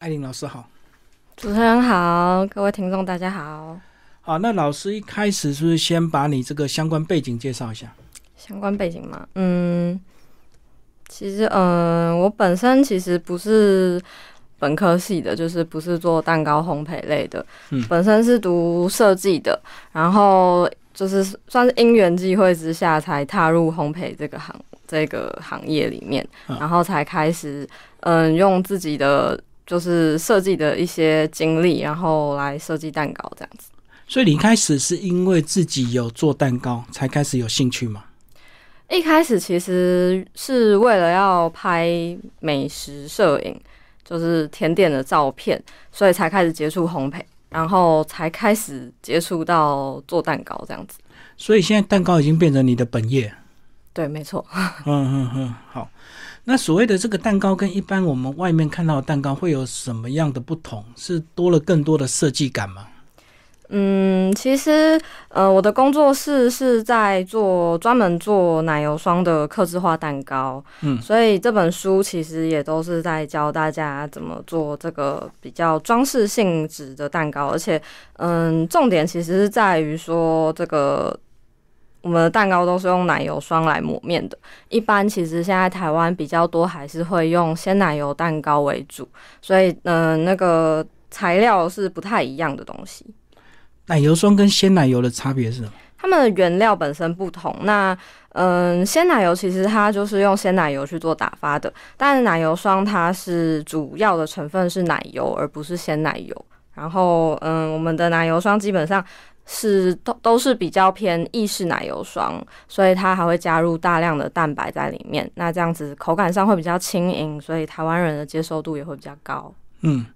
艾琳老师好，主持人好，各位听众大家好。好，那老师一开始是不是先把你这个相关背景介绍一下？相关背景嘛，嗯，其实，嗯，我本身其实不是本科系的，就是不是做蛋糕烘焙类的，嗯。本身是读设计的，然后就是算是因缘际会之下才踏入烘焙这个行这个行业里面，嗯然后才开始，嗯，用自己的就是设计的一些经历，然后来设计蛋糕这样子。所以你一开始是因为自己有做蛋糕才开始有兴趣吗？一开始其实是为了要拍美食摄影，就是甜点的照片，所以才开始接触烘焙，然后才开始接触到做蛋糕这样子。所以现在蛋糕已经变成你的本业。对，没错。嗯嗯嗯，好。那所谓的这个蛋糕跟一般我们外面看到的蛋糕会有什么样的不同？是多了更多的设计感吗？嗯，其实呃，我的工作室是在做专门做奶油霜的刻制化蛋糕，嗯所以这本书其实也都是在教大家怎么做这个比较装饰性质的蛋糕，而且嗯，重点其实是在于说这个。我们的蛋糕都是用奶油霜来抹面的，一般其实现在台湾比较多还是会用鲜奶油蛋糕为主，所以嗯、呃那个材料是不太一样的东西。奶油霜跟鲜奶油的差别是什么？它们的原料本身不同。那嗯，鲜奶油其实它就是用鲜奶油去做打发的，但是奶油霜它是主要的成分是奶油，而不是鲜奶油。然后嗯，我们的奶油霜基本上是都都是比较偏意式奶油霜，所以它还会加入大量的蛋白在里面。那这样子口感上会比较轻盈，所以台湾人的接受度也会比较高。嗯，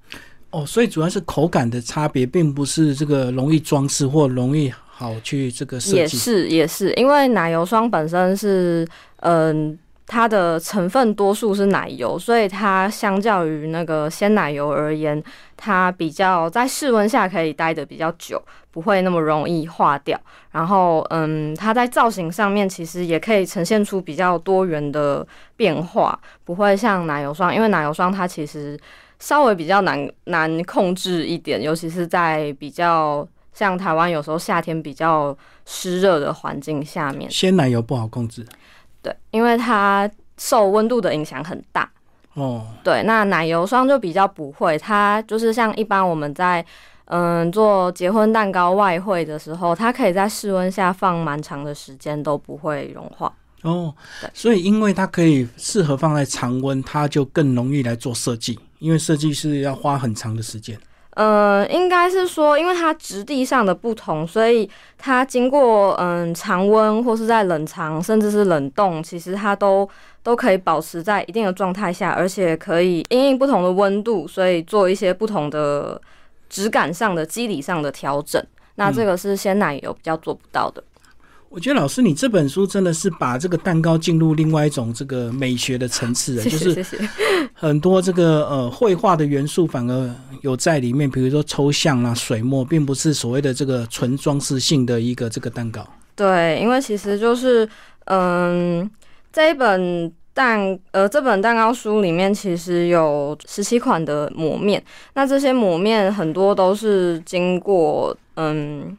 哦，所以主要是口感的差别，并不是这个容易装饰或容易好去这个设计。也是也是，因为奶油霜本身是嗯。它的成分多数是奶油，所以它相较于那个鲜奶油而言，它比较在室温下可以待得比较久，不会那么容易化掉。然后，嗯，它在造型上面其实也可以呈现出比较多元的变化，不会像奶油霜，因为奶油霜它其实稍微比较难难控制一点，尤其是在比较像台湾有时候夏天比较湿热的环境下面。鲜奶油不好控制对，因为它受温度的影响很大。哦。对，那奶油霜就比较不会，它就是像一般我们在嗯做结婚蛋糕外汇的时候，它可以在室温下放蛮长的时间都不会融化。哦对，所以因为它可以适合放在常温，它就更容易来做设计，因为设计是要花很长的时间。呃，应该是说，因为它质地上的不同，所以它经过嗯常温或是在冷藏，甚至是冷冻，其实它都都可以保持在一定的状态下，而且可以因应不同的温度，所以做一些不同的质感上的、肌理上的调整。那这个是鲜奶油比较做不到的。我觉得老师，你这本书真的是把这个蛋糕进入另外一种这个美学的层次了，就是。很多这个呃绘画的元素反而有在里面，比如说抽象啊、水墨，并不是所谓的这个纯装饰性的一个这个蛋糕。对，因为其实就是，嗯，这一本蛋，呃，这本蛋糕书里面其实有十七款的抹面，那这些抹面很多都是经过，嗯，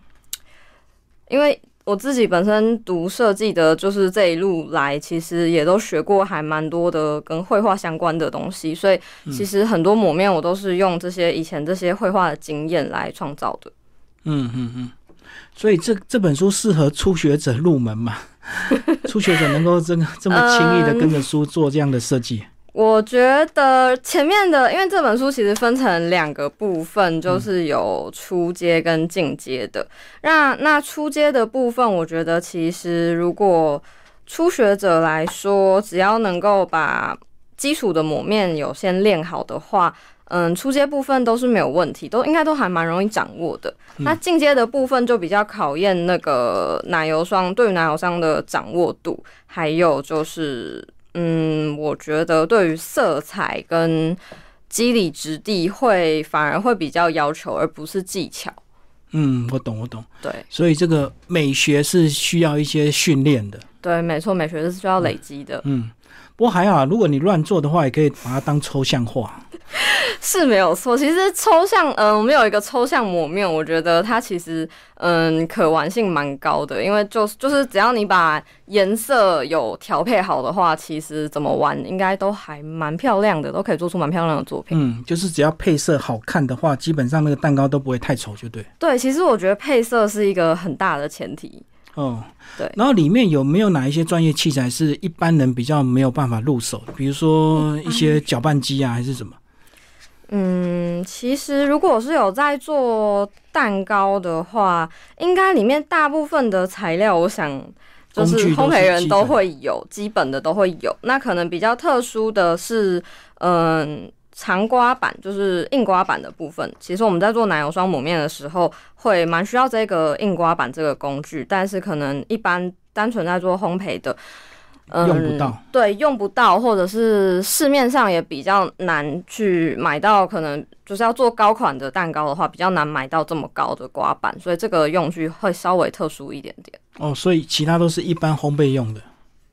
因为我自己本身读设计的，就是这一路来，其实也都学过还蛮多的跟绘画相关的东西，所以其实很多抹面我都是用这些以前这些绘画的经验来创造的。嗯嗯嗯。所以这这本书适合初学者入门嘛？初学者能够这个这么轻易的跟着书做这样的设计。我觉得前面的，因为这本书其实分成两个部分，就是有初阶跟进阶的。那那初阶的部分，我觉得其实如果初学者来说，只要能够把基础的抹面有先练好的话，嗯，初阶部分都是没有问题，都应该都还蛮容易掌握的。那进阶的部分就比较考验那个奶油霜对于奶油霜的掌握度，还有就是。嗯，我觉得对于色彩跟肌理质地会反而会比较要求，而不是技巧。嗯，我懂，我懂。对所以这个美学是需要一些训练的。对，没错，美学是需要累积的。嗯，不过还好啊，如果你乱做的话，也可以把它当抽象画。是没有错。其实抽象，嗯，我们有一个抽象抹面，我觉得它其实，嗯，可玩性蛮高的，因为就就是只要你把颜色有调配好的话，其实怎么玩应该都还蛮漂亮的，都可以做出蛮漂亮的作品。嗯，就是只要配色好看的话，基本上那个蛋糕都不会太丑，就对。对，其实我觉得配色是一个很大的前提。哦，对。然后里面有没有哪一些专业器材是一般人比较没有办法入手的？比如说一些搅拌机啊，还是什么？嗯，其实如果是有在做蛋糕的话，应该里面大部分的材料，我想就是烘焙人都会有，基本的都会有。那可能比较特殊的是，嗯。长刮板就是硬刮板的部分。其实我们在做奶油霜抹面的时候，会蛮需要这个硬刮板这个工具。但是可能一般单纯在做烘焙的，嗯，用不到。对，用不到，或者是市面上也比较难去买到。可能就是要做高款的蛋糕的话，比较难买到这么高的刮板，所以这个用具会稍微特殊一点点。哦，所以其他都是一般烘焙用的。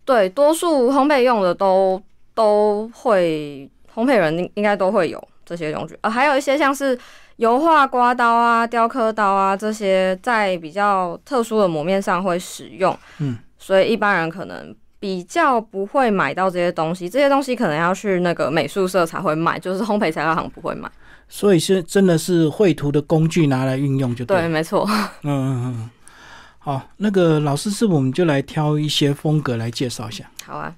对，多数烘焙用的都都会。烘焙人应应该都会有这些用具，呃，还有一些像是油画刮刀啊、雕刻刀啊这些，在比较特殊的磨面上会使用。嗯，所以一般人可能比较不会买到这些东西，这些东西可能要去那个美术社才会买，就是烘焙材料行不会买。所以是真的是绘图的工具拿来运用就对。对，没错。嗯嗯嗯。好，那个老师是不是我们就来挑一些风格来介绍一下？好啊。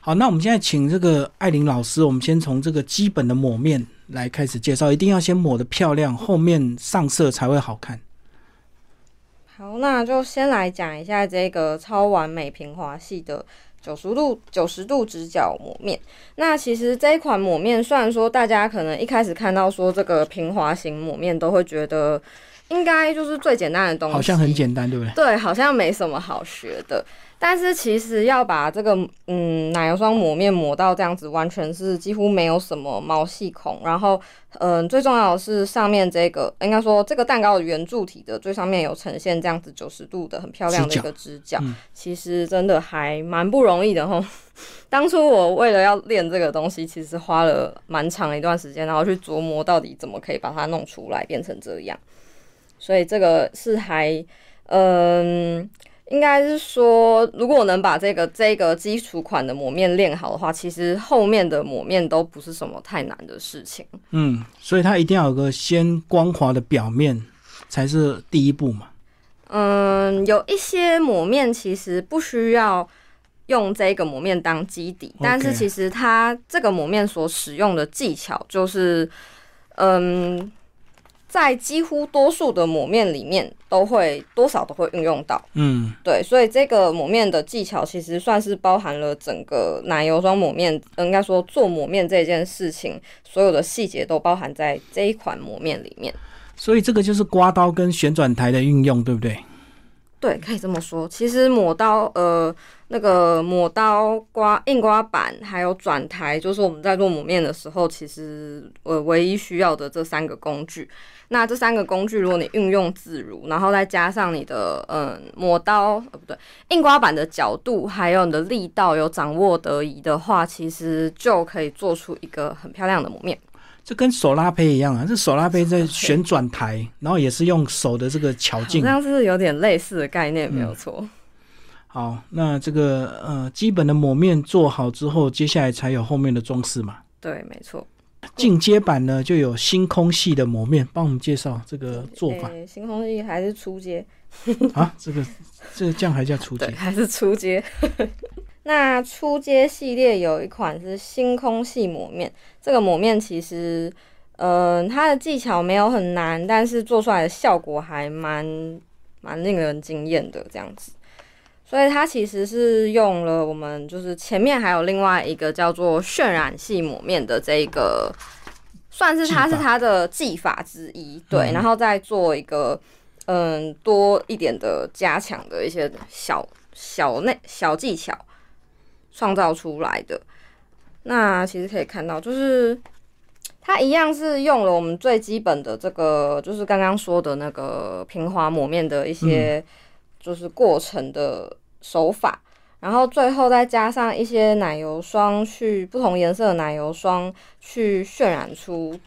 好，那我们现在请这个艾琳老师，我们先从这个基本的抹面来开始介绍，一定要先抹的漂亮，后面上色才会好看。好，那就先来讲一下这个超完美平滑系的九十度九十度直角抹面。那其实这一款抹面，虽然说大家可能一开始看到说这个平滑型抹面，都会觉得应该就是最简单的东西，好像很简单，对不对？对，好像没什么好学的。但是其实要把这个嗯奶油霜抹面抹到这样子，完全是几乎没有什么毛细孔。然后嗯，最重要的是上面这个应该说这个蛋糕的圆柱体的最上面有呈现这样子九十度的很漂亮的一个直角。其实真的还蛮不容易的吼。当初我为了要练这个东西，其实花了蛮长一段时间，然后去琢磨到底怎么可以把它弄出来变成这样。所以这个是还嗯。应该是说，如果能把这个这个基础款的抹面练好的话，其实后面的抹面都不是什么太难的事情。嗯，所以它一定要有个先光滑的表面才是第一步嘛。嗯，有一些抹面其实不需要用这个抹面当基底，但是其实它这个抹面所使用的技巧就是，嗯。在几乎多数的抹面里面，都会多少都会运用到。嗯，对，所以这个抹面的技巧其实算是包含了整个奶油霜抹面，应该说做抹面这件事情，所有的细节都包含在这一款抹面里面。所以这个就是刮刀跟旋转台的运用，对不对？对，可以这么说。其实抹刀，呃，那个抹刀、刮硬刮板还有转台，就是我们在做抹面的时候，其实呃唯一需要的这三个工具。那这三个工具，如果你运用自如，然后再加上你的嗯抹刀呃不对硬刮板的角度，还有你的力道有掌握得宜的话，其实就可以做出一个很漂亮的抹面。这跟手拉胚一样啊，这手拉胚在旋转台，然后也是用手的这个巧劲，好像是有点类似的概念，没有错。好，那这个呃基本的抹面做好之后，接下来才有后面的装饰嘛？对，没错。进阶版呢，就有星空系的抹面，帮我们介绍这个做法。星空系还是初阶啊？这个这个酱还叫初阶？还是初阶？那初阶系列有一款是星空系抹面，这个抹面其实，呃，它的技巧没有很难，但是做出来的效果还蛮蛮令人惊艳的这样子。所以它其实是用了我们就是前面还有另外一个叫做渲染系抹面的这个，算是它是它的技法之一，对，然后再做一个嗯多一点的加强的一些小小内小技巧。创造出来的，那其实可以看到，就是它一样是用了我们最基本的这个，就是刚刚说的那个平滑抹面的一些，就是过程的手法，然后最后再加上一些奶油霜，去不同颜色的奶油霜去渲染出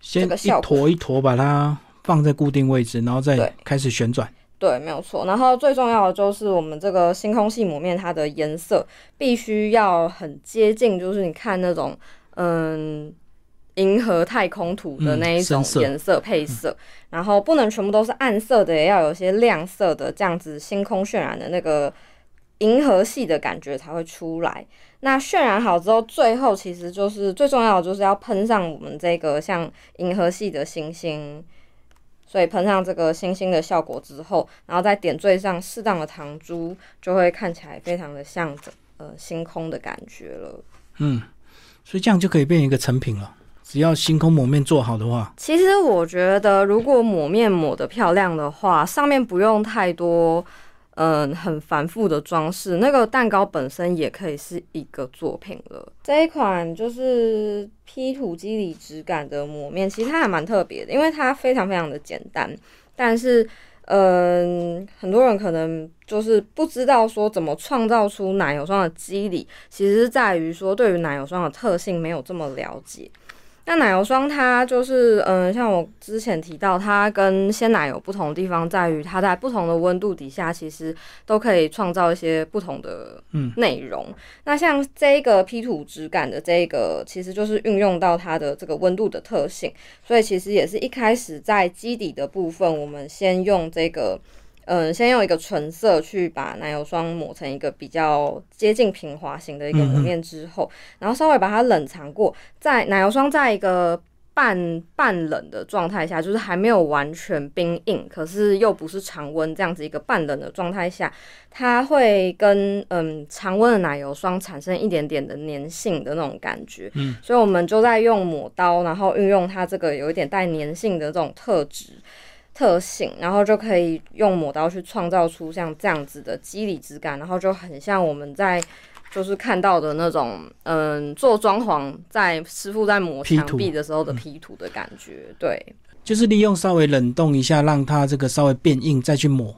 先一坨一坨把它放在固定位置，然后再开始旋转。对，没有错。然后最重要的就是我们这个星空系抹面，它的颜色必须要很接近，就是你看那种嗯银河太空图的嗯那一种颜色配色，然后不能全部都是暗色的，也要有些亮色的，这样子星空渲染的那个银河系的感觉才会出来。那渲染好之后，最后其实就是最重要的，就是要喷上我们这个像银河系的星星。所以喷上这个星星的效果之后，然后再点缀上适当的糖珠，就会看起来非常的像呃星空的感觉了。嗯，所以这样就可以变成一个成品了。只要星空抹面做好的话，其实我觉得，如果抹面抹得漂亮的话，上面不用太多，嗯，很繁复的装饰，那个蛋糕本身也可以是一个作品了。这一款就是 P 土肌理质感的抹面，其实它还蛮特别的，因为它非常非常的简单，但是。嗯，很多人可能就是不知道说怎么创造出奶油霜的肌理，其实在于说对于奶油霜的特性没有这么了解。那奶油霜它就是，嗯，像我之前提到，它跟鲜奶油不同的地方在于，它在不同的温度底下，其实都可以创造一些不同的嗯内容。那像这个 P 土质感的这个，其实就是运用到它的这个温度的特性，所以其实也是一开始在基底的部分，我们先用这个。嗯，先用一个纯色去把奶油霜抹成一个比较接近平滑型的一个抹面之后，然后稍微把它冷藏过，在奶油霜在一个半半冷的状态下，就是还没有完全冰硬，可是又不是常温这样子一个半冷的状态下，它会跟嗯常温的奶油霜产生一点点的粘性的那种感觉。嗯，所以我们就在用抹刀，然后运用它这个有一点带粘性的这种特质。特性，然后就可以用抹刀去创造出像这样子的肌理质感，然后就很像我们在就是看到的那种，嗯，做装潢在师傅在抹墙壁的时候的 P 图的感觉，对就是利用稍微冷冻一下，让它这个稍微变硬，再去抹。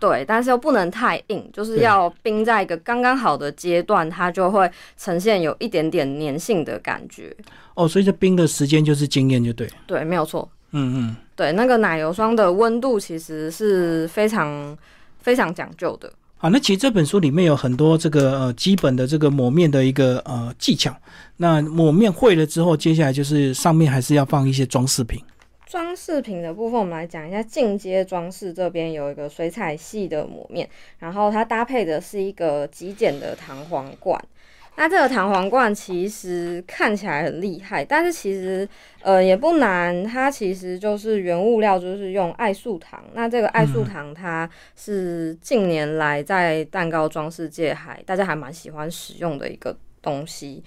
对，但是又不能太硬，就是要冰在一个刚刚好的阶段，它就会呈现有一点点粘性的感觉，哦，所以这冰的时间就是经验就对了。对，没有错。嗯嗯，对，那个奶油霜的温度其实是非常非常讲究的。好，那其实这本书里面有很多这个呃基本的这个抹面的一个呃技巧。那抹面会了之后，接下来就是上面还是要放一些装饰品。装饰品的部分，我们来讲一下进阶装饰这边有一个水彩系的抹面，然后它搭配的是一个极简的弹簧罐。那这个弹簧罐其实看起来很厉害，但是其实呃也不难，它其实就是原物料就是用艾素糖。那这个艾素糖它是近年来在蛋糕装饰界还大家还蛮喜欢使用的一个东西。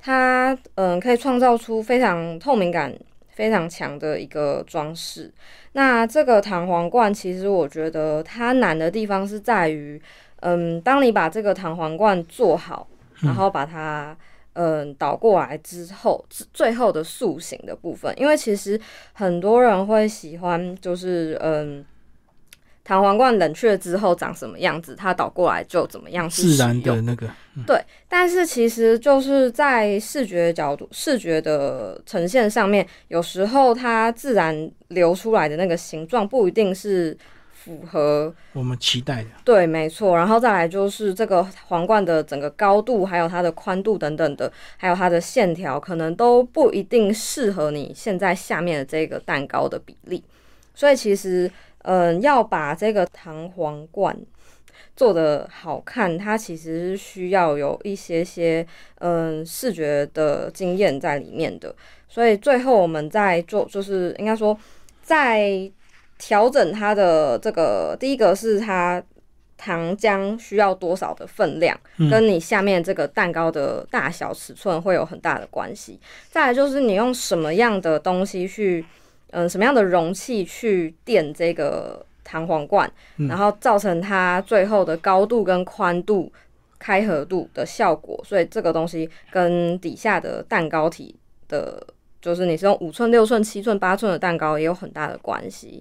它嗯、呃可以创造出非常透明感非常强的一个装饰。那这个弹簧罐其实我觉得它难的地方是在于，嗯，当你把这个弹簧罐做好，然后把它嗯倒过来之后，最最后的塑形的部分，因为其实很多人会喜欢就是嗯。弹簧罐冷却之后长什么样子，它倒过来就怎么样是自然的那个对，但是其实就是在视觉角度、视觉的呈现上面，有时候它自然流出来的那个形状不一定是符合我们期待的。对，没错。然后再来就是这个皇冠的整个高度，还有它的宽度等等的，还有它的线条，可能都不一定适合你现在下面的这个蛋糕的比例。所以其实，嗯，要把这个弹簧罐做的好看，它其实是需要有一些些嗯视觉的经验在里面的。所以最后我们在做，就是应该说在调整它的这个，第一个是它糖浆需要多少的分量，嗯跟你下面这个蛋糕的大小尺寸会有很大的关系。再来就是你用什么样的东西去，嗯，什么样的容器去垫这个弹簧罐，嗯然后造成它最后的高度跟宽度、开合度的效果。所以这个东西跟底下的蛋糕体的，就是你是用五寸、六寸、七寸、八寸的蛋糕也有很大的关系。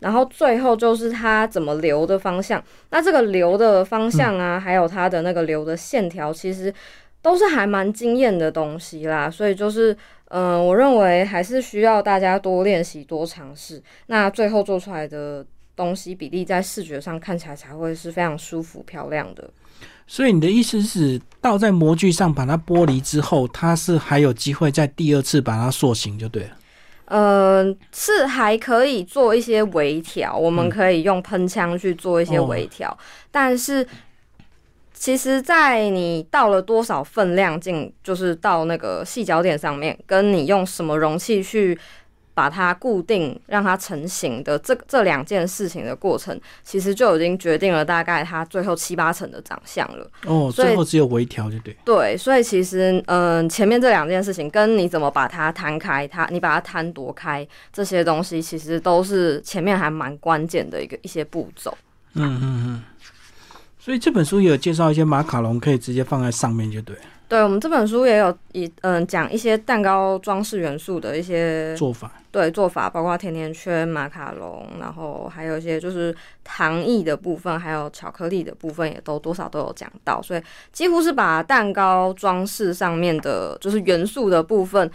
然后最后就是它怎么流的方向。那这个流的方向啊，还有它的那个流的线条，其实都是还蛮惊艳的东西啦。所以就是，嗯，我认为还是需要大家多练习、多尝试。那最后做出来的东西比例在视觉上看起来才会是非常舒服、漂亮的。所以你的意思是，倒在模具上把它剥离之后，它是还有机会在第二次把它塑形就对了。嗯，是还可以做一些微调，我们可以用喷枪去做一些微调，但是其实，在你倒了多少分量进，就是到那个细脚点上面，跟你用什么容器去。把它固定，让它成型的这这两件事情的过程，其实就已经决定了大概它最后七八成的长相了。哦，最后只有微调就对。对，所以其实嗯，前面这两件事情跟你怎么把它摊开，它你把它摊多开，这些东西其实都是前面还蛮关键的一个一些步骤。嗯嗯嗯。所以这本书也有介绍一些马卡龙，可以直接放在上面就对。对我们这本书也有一嗯讲一些蛋糕装饰元素的一些做法，对做法包括甜甜圈、马卡龙，然后还有一些就是糖意的部分，还有巧克力的部分，也都多少都有讲到，所以几乎是把蛋糕装饰上面的，就是元素的部分，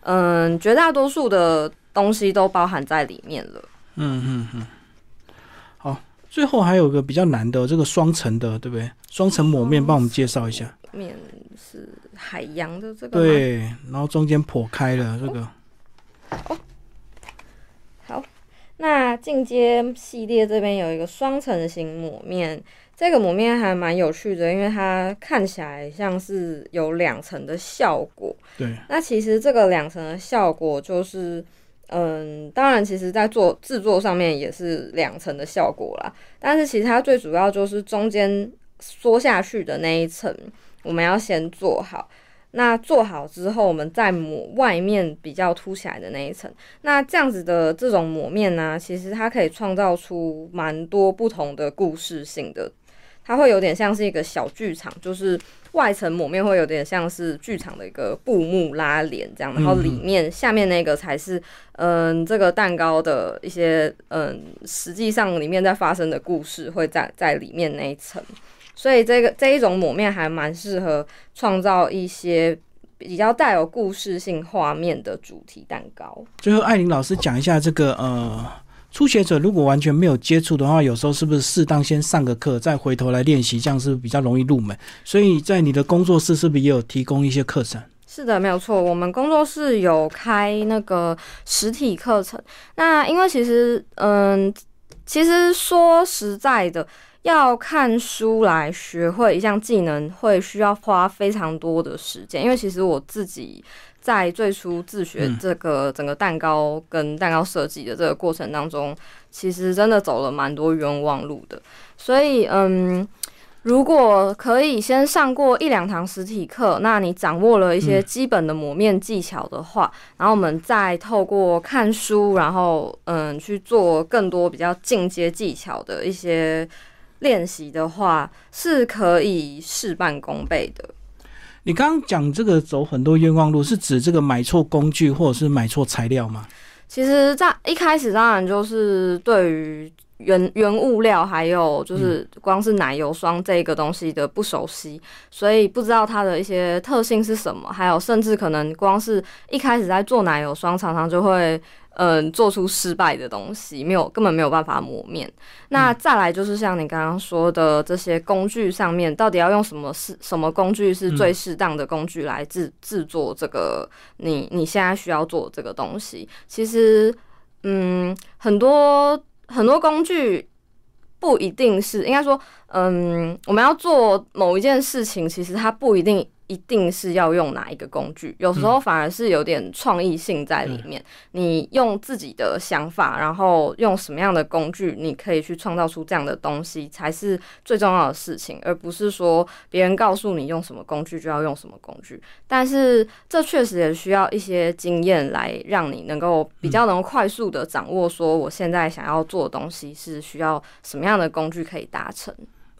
嗯，绝大多数的东西都包含在里面了。嗯嗯嗯。好，最后还有个比较难的这个双层的，对不对？双层抹面，帮我们介绍一下。面是海洋的这个，对，然后中间破开了这个。哦，好，那进阶系列这边有一个双层型抹面，这个抹面还蛮有趣的，因为它看起来像是有两层的效果。对，那其实这个两层的效果就是，嗯，当然，其实在做制作上面也是两层的效果啦，但是其实它最主要就是中间缩下去的那一层。我们要先做好，那做好之后，我们再抹外面比较凸起来的那一层。那这样子的这种抹面呢，其实它可以创造出蛮多不同的故事性的。它会有点像是一个小剧场，就是外层抹面会有点像是剧场的一个布幕拉帘这样，然后里面下面那个才是嗯这个蛋糕的一些嗯实际上里面在发生的故事会在在里面那一层。所以这个这一种抹面还蛮适合创造一些比较带有故事性画面的主题蛋糕。最后，艾琳老师讲一下这个呃，初学者如果完全没有接触的话，有时候是不是适当先上个课，再回头来练习，这样是比较容易入门？所以在你的工作室是不是也有提供一些课程？是的，没有错，我们工作室有开那个实体课程。那因为其实，嗯，其实说实在的。要看书来学会一项技能，会需要花非常多的时间。因为其实我自己在最初自学这个整个蛋糕跟蛋糕设计的这个过程当中，其实真的走了蛮多冤枉路的。所以，嗯，如果可以先上过一两堂实体课，那你掌握了一些基本的磨面技巧的话，然后我们再透过看书，然后嗯去做更多比较进阶技巧的一些。练习的话是可以事半功倍的。你刚刚讲这个走很多冤枉路，是指这个买错工具或者是买错材料吗？其实，在一开始当然就是对于原原物料，还有就是光是奶油霜这个东西的不熟悉，所以不知道它的一些特性是什么，还有甚至可能光是一开始在做奶油霜，常常就会。嗯，做出失败的东西，没有根本没有办法磨面。那再来就是像你刚刚说的这些工具上面，到底要用什么是什么工具是最适当的工具来制制作这个你你现在需要做这个东西？其实，嗯，很多很多工具不一定是应该说，嗯，我们要做某一件事情，其实它不一定。一定是要用哪一个工具？有时候反而是有点创意性在里面。你用自己的想法，然后用什么样的工具，你可以去创造出这样的东西，才是最重要的事情，而不是说别人告诉你用什么工具就要用什么工具。但是这确实也需要一些经验来让你能够比较能快速的掌握，说我现在想要做的东西是需要什么样的工具可以达成。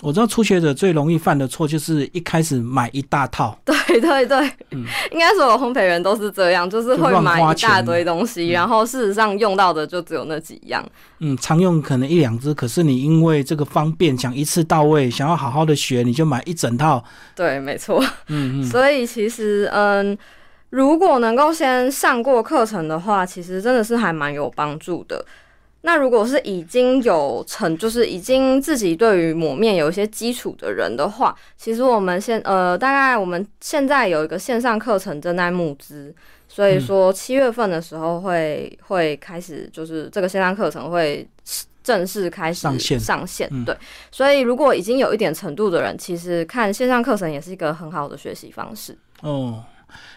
我知道初学者最容易犯的错就是一开始买一大套，对对对，嗯应该所有烘焙人都是这样，就是会买一大堆东西，然后事实上用到的就只有那几样。嗯，常用可能一两只，可是你因为这个方便，想一次到位，想要好好的学，你就买一整套。对，没错。嗯嗯，所以其实，嗯，如果能够先上过课程的话，其实真的是还蛮有帮助的。那如果是已经有成，就是已经自己对于抹面有一些基础的人的话，其实我们现呃，大概我们现在有一个线上课程正在募资，所以说七月份的时候会会开始，就是这个线上课程会正式开始上线上线嗯对，所以如果已经有一点程度的人，其实看线上课程也是一个很好的学习方式。哦，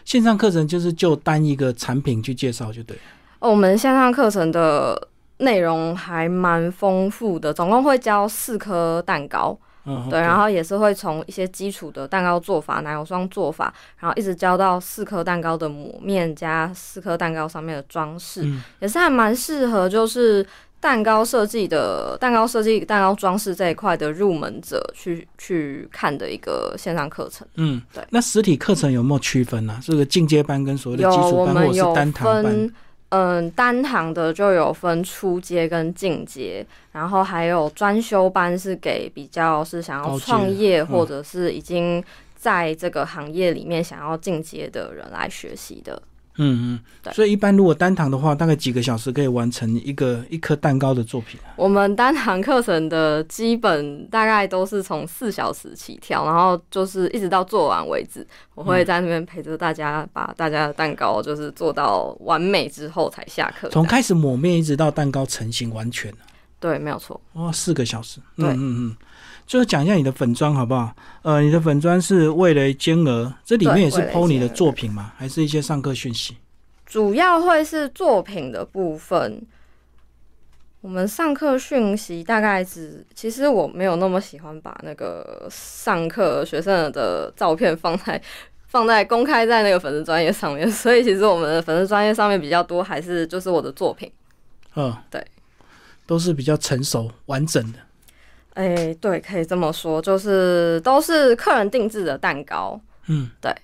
线上课程就是就单一个产品去介绍就对了。哦我们线上课程的内容还蛮丰富的，总共会教四颗蛋糕，嗯，对，然后也是会从一些基础的蛋糕做法、奶油霜做法，然后一直教到四颗蛋糕的抹面加四颗蛋糕上面的装饰，嗯也是还蛮适合就是蛋糕设计的蛋糕设计、蛋糕装饰这一块的入门者去去看的一个线上课程。嗯，对那实体课程有没有区分啊？这个进阶班跟所谓的有，基础班或者是单堂班？分，嗯，单堂的就有分初阶跟进阶，然后还有专修班是给比较是想要创业嗯或者是已经在这个行业里面想要进阶的人来学习的。嗯嗯，对所以一般如果单堂的话，大概几个小时可以完成一个一颗蛋糕的作品啊。我们单堂课程的基本大概都是从四小时起跳，然后就是一直到做完为止。我会在那边陪着大家，把大家的蛋糕就是做到完美之后才下课。从开始抹面一直到蛋糕成型完全，对，没有错。哇，四个小时。对嗯嗯嗯。最后讲一下你的粉砖好不好？呃，你的粉砖是为了煎鹅，这里面也是对味蕾 PO 你的作品吗？还是一些上课讯息？主要会是作品的部分。我们上课讯息大概只，其实我没有那么喜欢把那个上课学生的照片放在 放在公开在那个粉丝专业上面，所以其实我们的粉丝专业上面比较多还是就是我的作品。嗯，对，都是比较成熟完整的。哎、对，可以这么说，就是都是客人定制的蛋糕。嗯，对。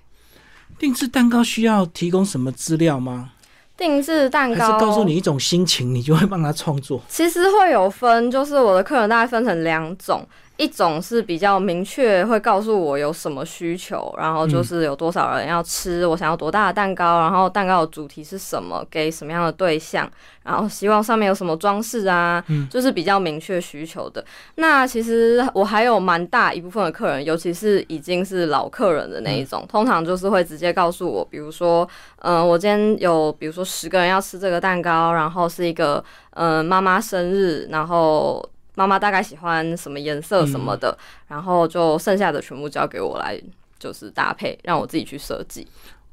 定制蛋糕需要提供什么资料吗？定制蛋还糕是告诉你一种心情，你就会帮他创作？其实会有分，就是我的客人大概分成两种，一种是比较明确会告诉我有什么需求，然后就是有多少人要吃，我想要多大的蛋糕，然后蛋糕的主题是什么，给什么样的对象，然后希望上面有什么装饰啊，嗯。就是比较明确需求的。那其实我还有蛮大一部分的客人，尤其是已经是老客人的那一种，通常就是会直接告诉我，比如说，嗯、我今天有比如说十个人要吃这个蛋糕，然后是一个嗯妈妈生日，然后妈妈大概喜欢什么颜色什么的，然后就剩下的全部交给我来就是搭配，让我自己去设计。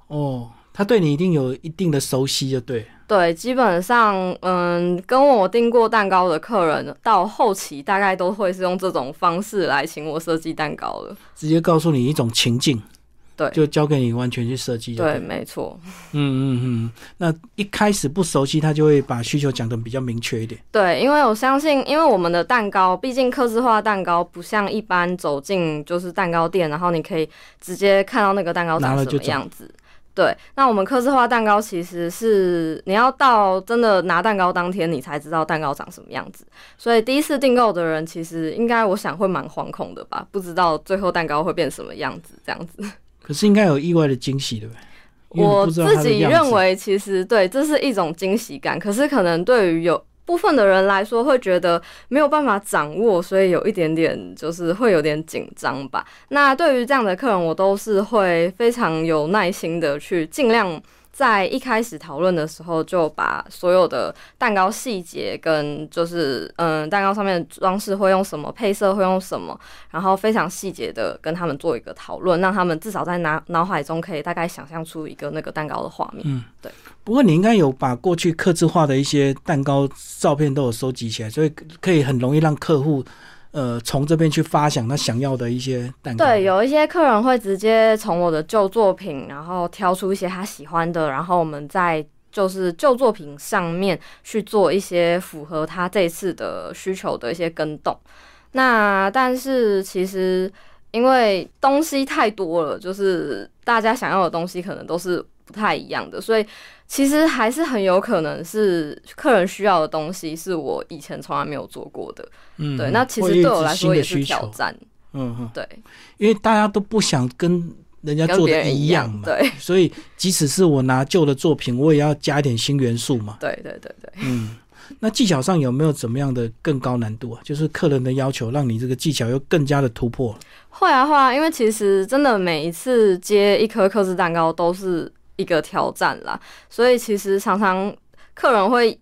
哦，他对你一定有一定的熟悉，就对。对，基本上，嗯，跟我订过蛋糕的客人，到后期大概都会是用这种方式来请我设计蛋糕的。直接告诉你一种情境，对就交给你完全去设计对，没错。嗯嗯嗯。那一开始不熟悉，他就会把需求讲的比较明确一点。对，因为我相信，因为我们的蛋糕，毕竟刻字化蛋糕不像一般走进就是蛋糕店，然后你可以直接看到那个蛋糕长什么拿了就走样子。对，那我们刻字化蛋糕其实是你要到真的拿蛋糕当天，你才知道蛋糕长什么样子。所以第一次订购的人，其实应该我想会蛮惶恐的吧，不知道最后蛋糕会变什么样子，这样子。可是应该有意外的惊喜，对不对？我自己认为，其实对，这是一种惊喜感。可是可能对于有部分的人来说，会觉得没有办法掌握，所以有一点点就是会有点紧张吧。那对于这样的客人，我都是会非常有耐心的去尽量。在一开始讨论的时候，就把所有的蛋糕细节跟就是嗯，蛋糕上面的装饰会用什么，配色会用什么，然后非常细节的跟他们做一个讨论，让他们至少在脑脑海中可以大概想象出一个那个蛋糕的画面。嗯，对。不过你应该有把过去刻字化的一些蛋糕照片都有收集起来，所以可以很容易让客户呃从这边去发想他想要的一些蛋糕。对，有一些客人会直接从我的旧作品，然后挑出一些他喜欢的，然后我们在就是旧作品上面去做一些符合他这次的需求的一些跟动。那但是其实因为东西太多了，就是大家想要的东西可能都是不太一样的，所以其实还是很有可能是客人需要的东西是我以前从来没有做过的。嗯，对，那其实对我来说也是挑战。嗯哼，对，因为大家都不想跟人家做的一一样嘛，对，所以即使是我拿旧的作品，我也要加一点新元素嘛。对对对对。嗯，那技巧上有没有怎么样的更高难度啊？就是客人的要求，让你这个技巧又更加的突破。会啊会啊，因为其实真的每一次接一颗克制蛋糕都是一个挑战啦，所以其实常常客人会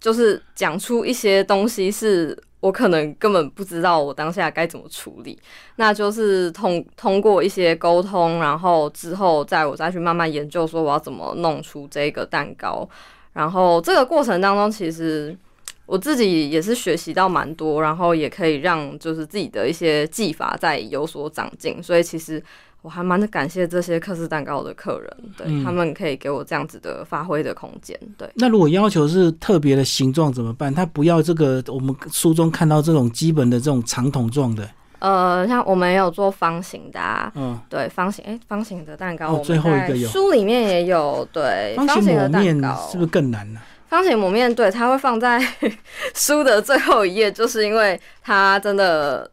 就是讲出一些东西是。我可能根本不知道我当下该怎么处理，那就是通通过一些沟通，然后之后再我再去慢慢研究，说我要怎么弄出这个蛋糕。然后这个过程当中，其实我自己也是学习到蛮多，然后也可以让就是自己的一些技法在有所长进。所以其实我还蛮感谢这些克斯蛋糕的客人，对、嗯他们可以给我这样子的发挥的空间。对，那如果要求是特别的形状怎么办？他不要这个我们书中看到这种基本的这种长筒状的，呃，像我们也有做方形的、啊。嗯，对方形，哎、方形的蛋糕，最后一个有在书里面也有，对，方形形的蛋糕是不是更难呢、方形抹面，对，它会放在 书的最后一页，就是因为它真的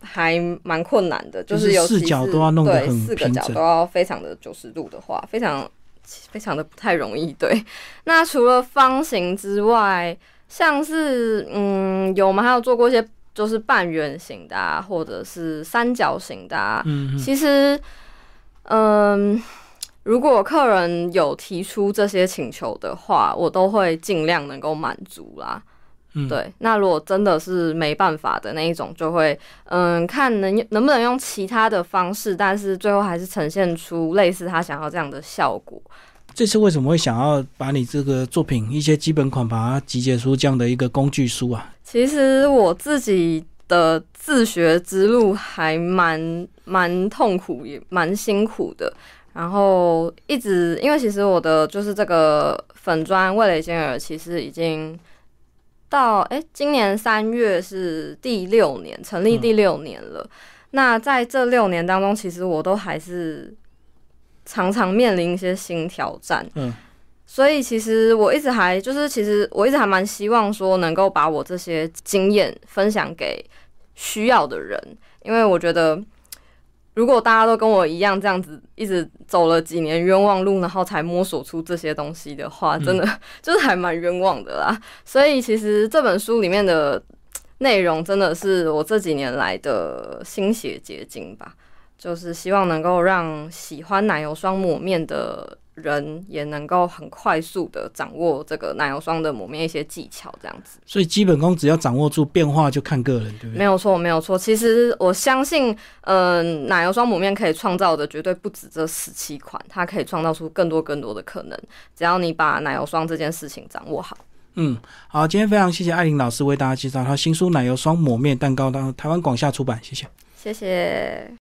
还蛮困难的，就是尤其视角都要弄得对很四个角都要非常的九十度的话，非常非常的不太容易。对，那除了方形之外，像是嗯，有我们还有做过一些就是半圆形的、啊，或者是三角形的、啊，嗯，其实，嗯，如果客人有提出这些请求的话，我都会尽量能够满足啦。嗯，对，那如果真的是没办法的那一种，就会嗯看能能不能用其他的方式，但是最后还是呈现出类似他想要这样的效果。这次为什么会想要把你这个作品一些基本款把它集结出这样的一个工具书啊？其实我自己的自学之路还蛮蛮痛苦，也蛮辛苦的。然后一直因为其实我的就是这个粉砖味蕾尖耳，其实已经到诶，今年三月是第六年成立第六年了。那在这六年当中，其实我都还是常常面临一些新挑战。嗯，所以其实我一直还就是，其实我一直还蛮希望说能够把我这些经验分享给需要的人，因为我觉得如果大家都跟我一样这样子一直走了几年冤枉路，然后才摸索出这些东西的话，真的 就是还蛮冤枉的啦。所以其实这本书里面的内容真的是我这几年来的心血结晶吧。就是希望能够让喜欢奶油霜抹面的人也能够很快速的掌握这个奶油霜的抹面一些技巧，这样子。所以基本功只要掌握住，变化就看个人，对不对？没有错，没有错。其实我相信，嗯、奶油霜抹面可以创造的绝对不止这十七款，它可以创造出更多更多的可能。只要你把奶油霜这件事情掌握好。嗯，好，今天非常谢谢艾琳老师为大家介绍她新书《奶油霜抹面蛋糕》，当台湾广夏出版，谢谢。谢谢。